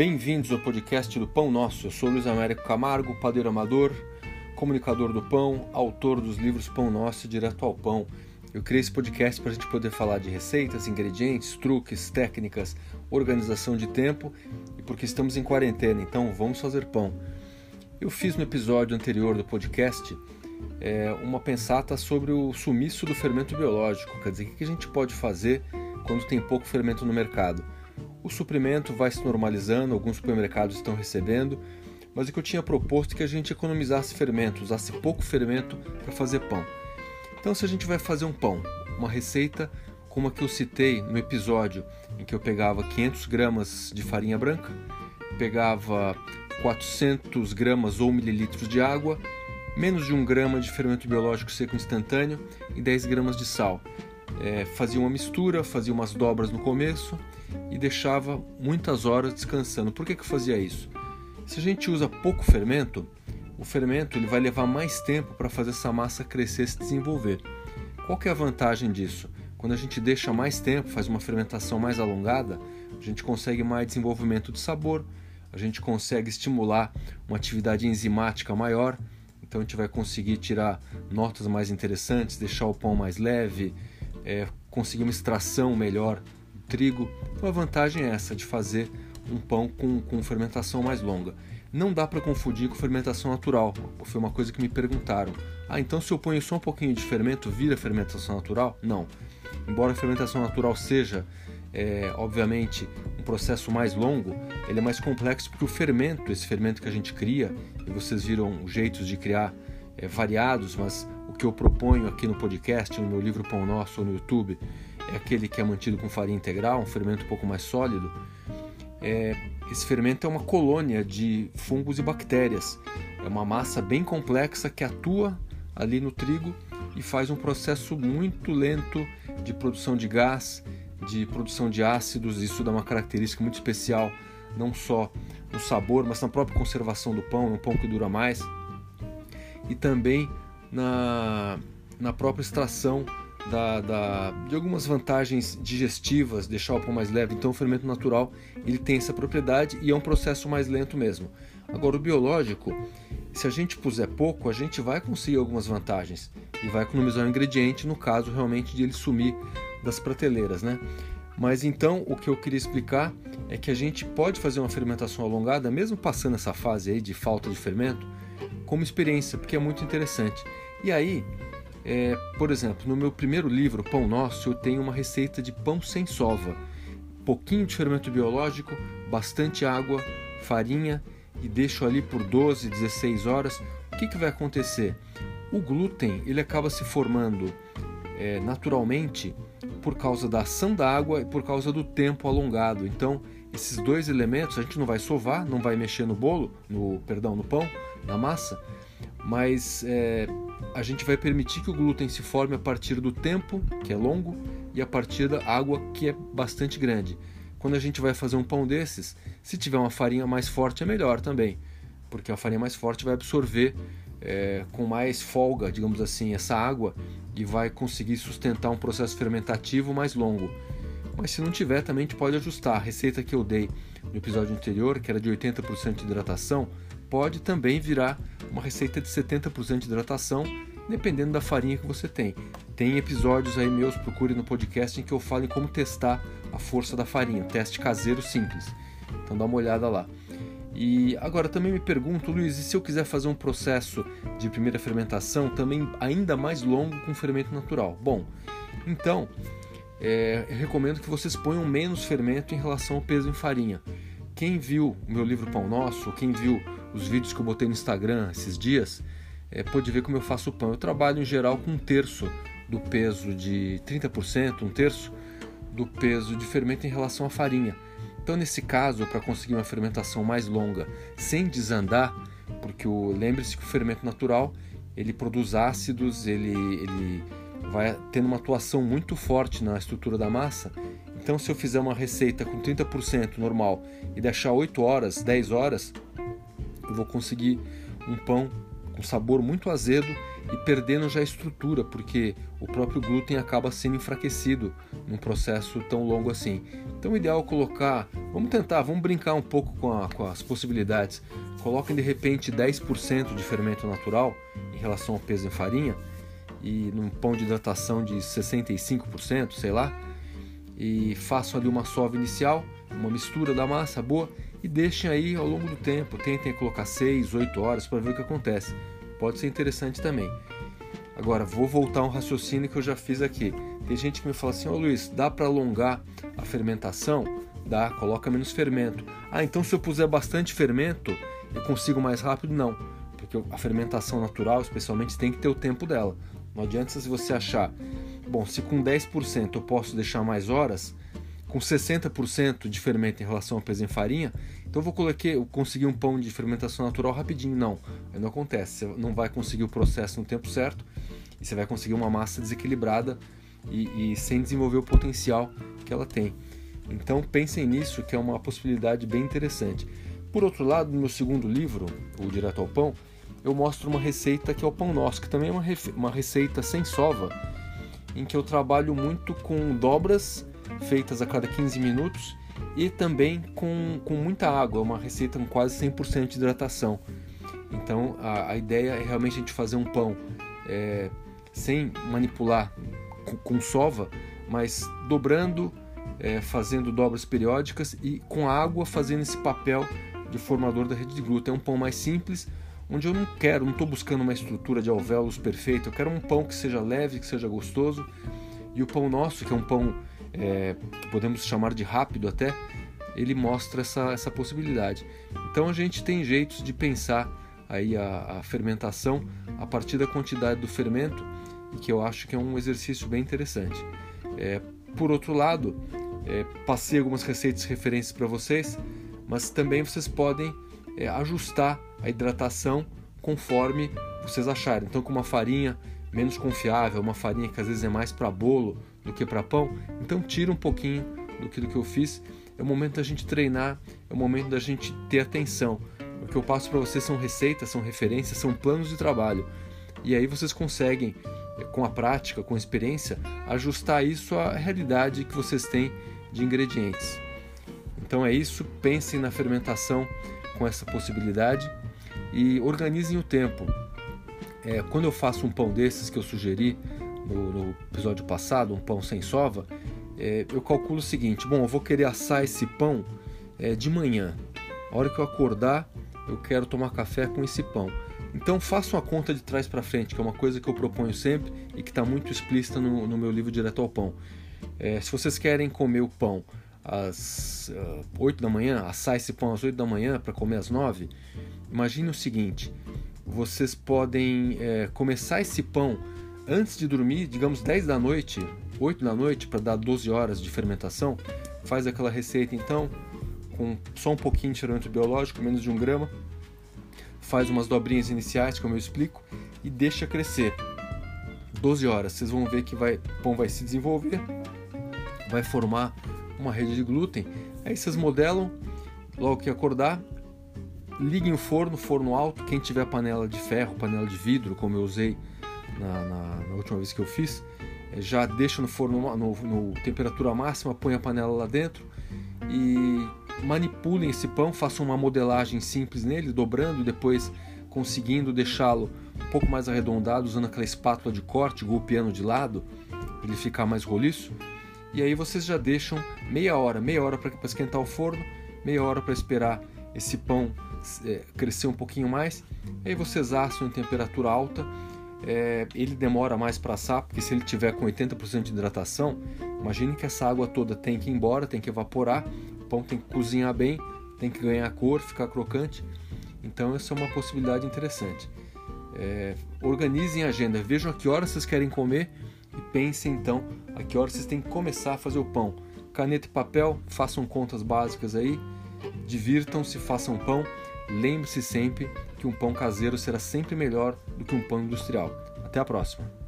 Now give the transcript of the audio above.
Bem-vindos ao podcast do Pão Nosso. Eu sou Luiz Américo Camargo, padeiro amador, comunicador do pão, autor dos livros Pão Nosso e Direto ao Pão. Eu criei esse podcast para a gente poder falar de receitas, ingredientes, truques, técnicas, organização de tempo e porque estamos em quarentena, então vamos fazer pão. Eu fiz no episódio anterior do podcast é, uma pensata sobre o sumiço do fermento biológico, quer dizer, o que a gente pode fazer quando tem pouco fermento no mercado. O suprimento vai se normalizando, alguns supermercados estão recebendo, mas o que eu tinha proposto é que a gente economizasse fermento, usasse pouco fermento para fazer pão. Então, se a gente vai fazer um pão, uma receita como a que eu citei no episódio, em que eu pegava 500 gramas de farinha branca, pegava 400 gramas ou mililitros de água, menos de um grama de fermento biológico seco instantâneo e 10 gramas de sal. É, fazia uma mistura, fazia umas dobras no começo e deixava muitas horas descansando. Por que, que eu fazia isso? Se a gente usa pouco fermento, o fermento ele vai levar mais tempo para fazer essa massa crescer e se desenvolver. Qual que é a vantagem disso? Quando a gente deixa mais tempo, faz uma fermentação mais alongada, a gente consegue mais desenvolvimento de sabor, a gente consegue estimular uma atividade enzimática maior, então a gente vai conseguir tirar notas mais interessantes, deixar o pão mais leve, é, conseguir uma extração melhor trigo. Então a vantagem é essa de fazer um pão com, com fermentação mais longa. Não dá para confundir com fermentação natural. Foi uma coisa que me perguntaram. Ah, então se eu ponho só um pouquinho de fermento, vira fermentação natural? Não. Embora a fermentação natural seja, é, obviamente, um processo mais longo, ele é mais complexo porque o fermento, esse fermento que a gente cria, e vocês viram jeitos de criar é, variados, mas o que eu proponho aqui no podcast, no meu livro Pão Nosso ou no YouTube, é aquele que é mantido com farinha integral, um fermento um pouco mais sólido. É, esse fermento é uma colônia de fungos e bactérias. É uma massa bem complexa que atua ali no trigo e faz um processo muito lento de produção de gás, de produção de ácidos. Isso dá uma característica muito especial, não só no sabor, mas na própria conservação do pão, um pão que dura mais, e também na, na própria extração da, da, de algumas vantagens digestivas, deixar o pão mais leve. Então, o fermento natural ele tem essa propriedade e é um processo mais lento mesmo. Agora, o biológico, se a gente puser pouco, a gente vai conseguir algumas vantagens e vai economizar o ingrediente no caso realmente de ele sumir das prateleiras, né? Mas então, o que eu queria explicar é que a gente pode fazer uma fermentação alongada, mesmo passando essa fase aí de falta de fermento, como experiência, porque é muito interessante. E aí, é, por exemplo, no meu primeiro livro, Pão Nosso, eu tenho uma receita de pão sem sova. Pouquinho de fermento biológico, bastante água, farinha e deixo ali por 12, 16 horas. O que, que vai acontecer? O glúten ele acaba se formando é, naturalmente por causa da ação da água e por causa do tempo alongado. Então, esses dois elementos a gente não vai sovar, não vai mexer no bolo, no perdão, no pão, na massa, mas é, a gente vai permitir que o glúten se forme a partir do tempo, que é longo, e a partir da água, que é bastante grande. Quando a gente vai fazer um pão desses, se tiver uma farinha mais forte é melhor também, porque a farinha mais forte vai absorver é, com mais folga, digamos assim, essa água e vai conseguir sustentar um processo fermentativo mais longo. Mas se não tiver, também a gente pode ajustar. A receita que eu dei no episódio anterior, que era de 80% de hidratação, pode também virar uma receita de 70% de hidratação, dependendo da farinha que você tem. Tem episódios aí meus, procure no podcast em que eu falo em como testar a força da farinha, teste caseiro simples. Então dá uma olhada lá. E agora também me pergunto, Luiz, e se eu quiser fazer um processo de primeira fermentação também ainda mais longo com fermento natural? Bom, então é, eu recomendo que vocês ponham menos fermento em relação ao peso em farinha. Quem viu o meu livro Pão Nosso, quem viu os vídeos que eu botei no Instagram esses dias, é, pode ver como eu faço o pão. Eu trabalho em geral com um terço do peso de 30%, um terço do peso de fermento em relação à farinha. Então, nesse caso, para conseguir uma fermentação mais longa, sem desandar, porque lembre-se que o fermento natural ele produz ácidos, ele, ele vai tendo uma atuação muito forte na estrutura da massa. Então, se eu fizer uma receita com 30% normal e deixar 8 horas, 10 horas, eu vou conseguir um pão com sabor muito azedo e perdendo já a estrutura, porque o próprio glúten acaba sendo enfraquecido num processo tão longo assim. Então, o ideal é colocar, vamos tentar, vamos brincar um pouco com, a, com as possibilidades. Coloquem de repente 10% de fermento natural em relação ao peso em farinha e num pão de hidratação de 65%, sei lá, e façam ali uma sova inicial, uma mistura da massa boa e deixem aí ao longo do tempo. Tentem colocar 6, 8 horas para ver o que acontece. Pode ser interessante também. Agora, vou voltar um raciocínio que eu já fiz aqui. Tem gente que me fala assim: Ô oh, Luiz, dá para alongar a fermentação? Dá, coloca menos fermento. Ah, então se eu puser bastante fermento, eu consigo mais rápido? Não, porque a fermentação natural, especialmente, tem que ter o tempo dela. Não adianta se você achar, bom, se com 10% eu posso deixar mais horas, com 60% de fermento em relação ao peso em farinha, então eu vou colocar, eu consegui um pão de fermentação natural rapidinho. Não, não acontece. Você não vai conseguir o processo no tempo certo e você vai conseguir uma massa desequilibrada e, e sem desenvolver o potencial que ela tem. Então pensem nisso, que é uma possibilidade bem interessante. Por outro lado, no meu segundo livro, o Direto ao Pão, eu mostro uma receita que é o pão nosso, que também é uma, uma receita sem sova, em que eu trabalho muito com dobras feitas a cada 15 minutos e também com, com muita água, uma receita com quase 100% de hidratação. Então a, a, ideia é realmente a gente fazer um pão é, sem manipular com, com, sova, mas dobrando, é, fazendo dobras periódicas e com água fazendo esse papel de formador da rede de glúten. É um pão mais simples, onde eu não quero, não estou buscando uma estrutura de alvéolos perfeita, eu quero um pão que seja leve, que seja gostoso. E o pão nosso, que é um pão é, podemos chamar de rápido até, ele mostra essa, essa possibilidade. Então a gente tem jeitos de pensar aí a, a fermentação a partir da quantidade do fermento que eu acho que é um exercício bem interessante. É, por outro lado, é, passei algumas receitas referências para vocês, mas também vocês podem é, ajustar a hidratação conforme vocês acharem. Então, com uma farinha menos confiável, uma farinha que às vezes é mais para bolo do que para pão, então tira um pouquinho do que, do que eu fiz. É o momento da gente treinar, é o momento da gente ter atenção. O que eu passo para vocês são receitas, são referências, são planos de trabalho. E aí vocês conseguem, eh, com a prática, com a experiência, ajustar isso à realidade que vocês têm de ingredientes. Então é isso, pensem na fermentação com essa possibilidade e organizem o tempo. É, quando eu faço um pão desses que eu sugeri no, no episódio passado, um pão sem sova, é, eu calculo o seguinte: bom, eu vou querer assar esse pão é, de manhã. A hora que eu acordar, eu quero tomar café com esse pão. Então façam a conta de trás para frente, que é uma coisa que eu proponho sempre e que está muito explícita no, no, meu livro Direto ao Pão. É, se vocês querem comer o pão às uh, 8 da manhã, assar esse pão às 8 da manhã para comer às 9, imagine o seguinte: vocês podem é, começar esse pão antes de dormir, digamos 10 da noite, 8 da noite, para dar 12 horas de fermentação. Faz aquela receita então, com só um pouquinho de fermento biológico, menos de um grama. Faz umas dobrinhas iniciais, como eu explico, e deixa crescer. 12 horas, vocês vão ver que vai, o pão vai se desenvolver, vai formar uma rede de glúten. Aí vocês modelam, logo que acordar, liguem o forno, forno alto. Quem tiver panela de ferro, panela de vidro, como eu usei na, na, na última vez que eu fiz, é, já deixa no forno no, no, temperatura máxima, põe a panela lá dentro e manipulem esse pão, façam uma modelagem simples nele, dobrando e depois conseguindo deixá-lo um pouco mais arredondado, usando aquela espátula de corte, golpeando de lado, para ele ficar mais roliço. E aí vocês já deixam meia hora, meia hora para esquentar o forno, meia hora para esperar esse pão é, crescer um pouquinho mais. Aí vocês assam em temperatura alta. É, ele demora mais para assar, porque se ele tiver com 80% de hidratação, imagine que essa água toda tem que ir embora, tem que evaporar, o pão tem que cozinhar bem, tem que ganhar cor, ficar crocante. Então essa é uma possibilidade interessante. É, organizem a agenda, vejam a que hora vocês querem comer e pensem então a que hora vocês têm que começar a fazer o pão. Caneta e papel, façam contas básicas aí, divirtam-se, façam pão Lembre-se sempre que um pão caseiro será sempre melhor do que um pão industrial. Até a próxima!